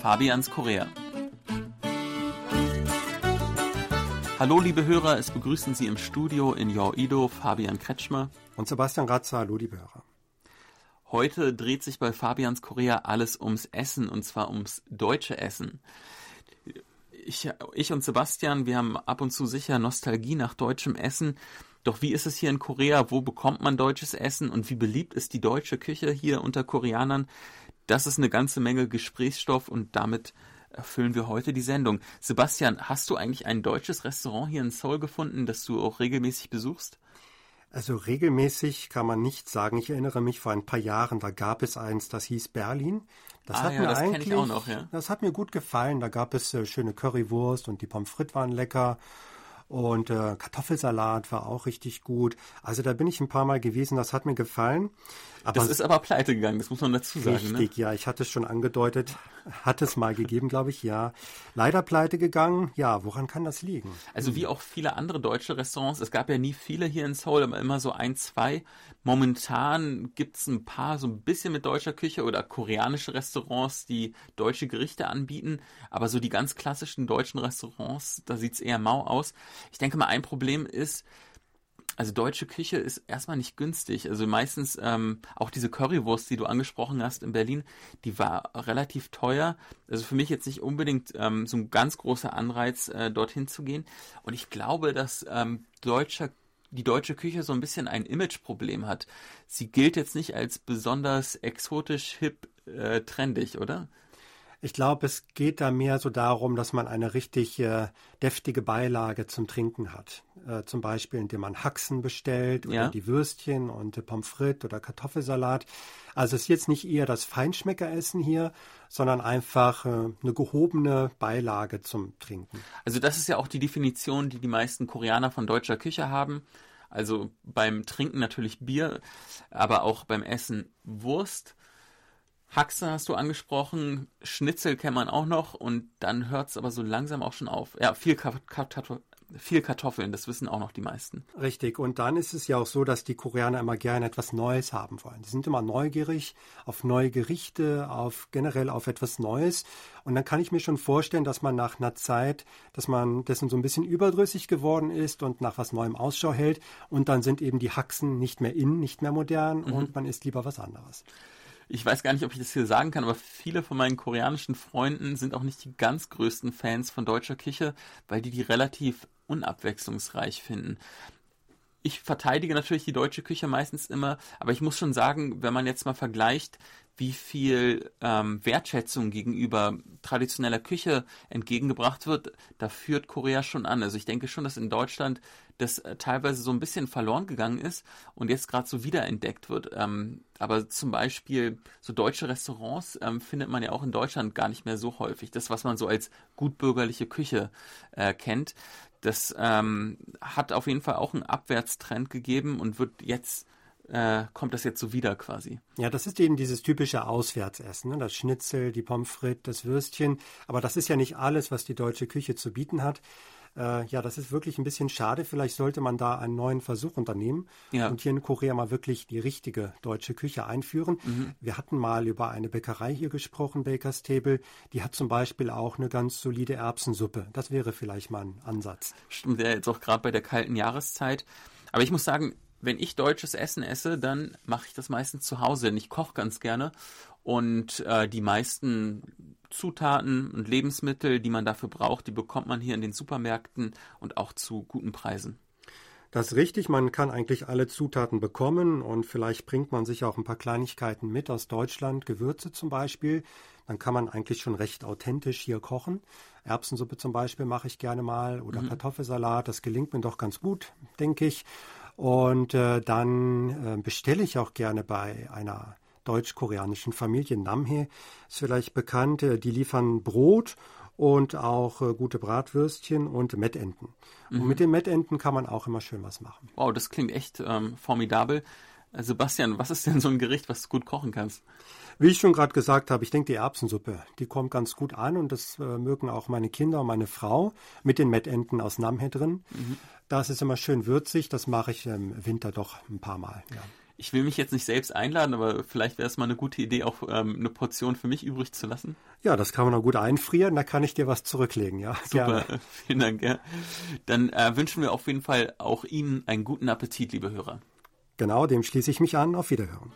Fabians Korea. Hallo liebe Hörer, es begrüßen Sie im Studio in Ido Fabian Kretschmer und Sebastian Ratzer. Hallo liebe Hörer. Heute dreht sich bei Fabians Korea alles ums Essen und zwar ums deutsche Essen. Ich, ich und Sebastian, wir haben ab und zu sicher Nostalgie nach deutschem Essen. Doch wie ist es hier in Korea? Wo bekommt man deutsches Essen und wie beliebt ist die deutsche Küche hier unter Koreanern? Das ist eine ganze Menge Gesprächsstoff und damit erfüllen wir heute die Sendung. Sebastian, hast du eigentlich ein deutsches Restaurant hier in Seoul gefunden, das du auch regelmäßig besuchst? Also regelmäßig kann man nicht sagen. Ich erinnere mich vor ein paar Jahren, da gab es eins, das hieß Berlin. Das ah, hat ja, mir das eigentlich, noch, ja. das hat mir gut gefallen. Da gab es äh, schöne Currywurst und die Pommes frites waren lecker und äh, Kartoffelsalat war auch richtig gut. Also da bin ich ein paar Mal gewesen, das hat mir gefallen. Aber das ist aber pleite gegangen, das muss man dazu sagen. Ne? Richtig, ne? ja, ich hatte es schon angedeutet, hat es mal gegeben, glaube ich, ja. Leider pleite gegangen, ja, woran kann das liegen? Also wie auch viele andere deutsche Restaurants, es gab ja nie viele hier in Seoul, aber immer so ein, zwei. Momentan gibt es ein paar so ein bisschen mit deutscher Küche oder koreanische Restaurants, die deutsche Gerichte anbieten, aber so die ganz klassischen deutschen Restaurants, da sieht es eher mau aus. Ich denke mal, ein Problem ist, also deutsche Küche ist erstmal nicht günstig. Also meistens ähm, auch diese Currywurst, die du angesprochen hast in Berlin, die war relativ teuer. Also für mich jetzt nicht unbedingt ähm, so ein ganz großer Anreiz, äh, dorthin zu gehen. Und ich glaube, dass ähm, deutscher die deutsche Küche so ein bisschen ein Imageproblem hat. Sie gilt jetzt nicht als besonders exotisch, hip, äh, trendig, oder? Ich glaube, es geht da mehr so darum, dass man eine richtig äh, deftige Beilage zum Trinken hat. Äh, zum Beispiel, indem man Haxen bestellt oder ja. die Würstchen und äh, Pommes frites oder Kartoffelsalat. Also es ist jetzt nicht eher das Feinschmeckeressen hier, sondern einfach äh, eine gehobene Beilage zum Trinken. Also das ist ja auch die Definition, die die meisten Koreaner von deutscher Küche haben. Also beim Trinken natürlich Bier, aber auch beim Essen Wurst. Haxe hast du angesprochen, Schnitzel kennt man auch noch und dann hört es aber so langsam auch schon auf. Ja, viel, Kartoffel, viel Kartoffeln, das wissen auch noch die meisten. Richtig, und dann ist es ja auch so, dass die Koreaner immer gerne etwas Neues haben wollen. Die sind immer neugierig auf neue Gerichte, auf generell auf etwas Neues. Und dann kann ich mir schon vorstellen, dass man nach einer Zeit, dass man dessen so ein bisschen überdrüssig geworden ist und nach was Neuem Ausschau hält. Und dann sind eben die Haxen nicht mehr in, nicht mehr modern mhm. und man isst lieber was anderes ich weiß gar nicht, ob ich das hier sagen kann, aber viele von meinen koreanischen Freunden sind auch nicht die ganz größten Fans von deutscher Küche, weil die die relativ unabwechslungsreich finden. Ich verteidige natürlich die deutsche Küche meistens immer, aber ich muss schon sagen, wenn man jetzt mal vergleicht, wie viel ähm, Wertschätzung gegenüber traditioneller Küche entgegengebracht wird, da führt Korea schon an. Also ich denke schon, dass in Deutschland das äh, teilweise so ein bisschen verloren gegangen ist und jetzt gerade so wiederentdeckt wird. Ähm, aber zum Beispiel so deutsche Restaurants ähm, findet man ja auch in Deutschland gar nicht mehr so häufig. Das, was man so als gutbürgerliche Küche äh, kennt, das ähm, hat auf jeden Fall auch einen Abwärtstrend gegeben und wird jetzt äh, kommt das jetzt so wieder quasi. Ja, das ist eben dieses typische Auswärtsessen, ne? das Schnitzel, die Pommes frites, das Würstchen. Aber das ist ja nicht alles, was die deutsche Küche zu bieten hat. Äh, ja, das ist wirklich ein bisschen schade. Vielleicht sollte man da einen neuen Versuch unternehmen ja. und hier in Korea mal wirklich die richtige deutsche Küche einführen. Mhm. Wir hatten mal über eine Bäckerei hier gesprochen, Baker's Table. Die hat zum Beispiel auch eine ganz solide Erbsensuppe. Das wäre vielleicht mal ein Ansatz. Stimmt ja jetzt auch gerade bei der kalten Jahreszeit. Aber ich muss sagen, wenn ich deutsches Essen esse, dann mache ich das meistens zu Hause. Denn ich koche ganz gerne und äh, die meisten Zutaten und Lebensmittel, die man dafür braucht, die bekommt man hier in den Supermärkten und auch zu guten Preisen. Das ist richtig, man kann eigentlich alle Zutaten bekommen und vielleicht bringt man sich auch ein paar Kleinigkeiten mit aus Deutschland, Gewürze zum Beispiel. Dann kann man eigentlich schon recht authentisch hier kochen. Erbsensuppe zum Beispiel mache ich gerne mal oder mhm. Kartoffelsalat, das gelingt mir doch ganz gut, denke ich. Und äh, dann äh, bestelle ich auch gerne bei einer deutsch-koreanischen Familie. Namhe ist vielleicht bekannt. Äh, die liefern Brot und auch äh, gute Bratwürstchen und Mettenten. Mhm. Und mit den Mettenten kann man auch immer schön was machen. Wow, das klingt echt ähm, formidabel. Äh, Sebastian, was ist denn so ein Gericht, was du gut kochen kannst? Wie ich schon gerade gesagt habe, ich denke, die Erbsensuppe, die kommt ganz gut an und das äh, mögen auch meine Kinder und meine Frau mit den Mettenten aus Namhe drin. Mhm. Das ist immer schön würzig, das mache ich im Winter doch ein paar Mal. Ja. Ich will mich jetzt nicht selbst einladen, aber vielleicht wäre es mal eine gute Idee, auch ähm, eine Portion für mich übrig zu lassen. Ja, das kann man auch gut einfrieren, da kann ich dir was zurücklegen, ja. Super, Gerne. vielen Dank. Ja. Dann äh, wünschen wir auf jeden Fall auch Ihnen einen guten Appetit, liebe Hörer. Genau, dem schließe ich mich an. Auf Wiederhören.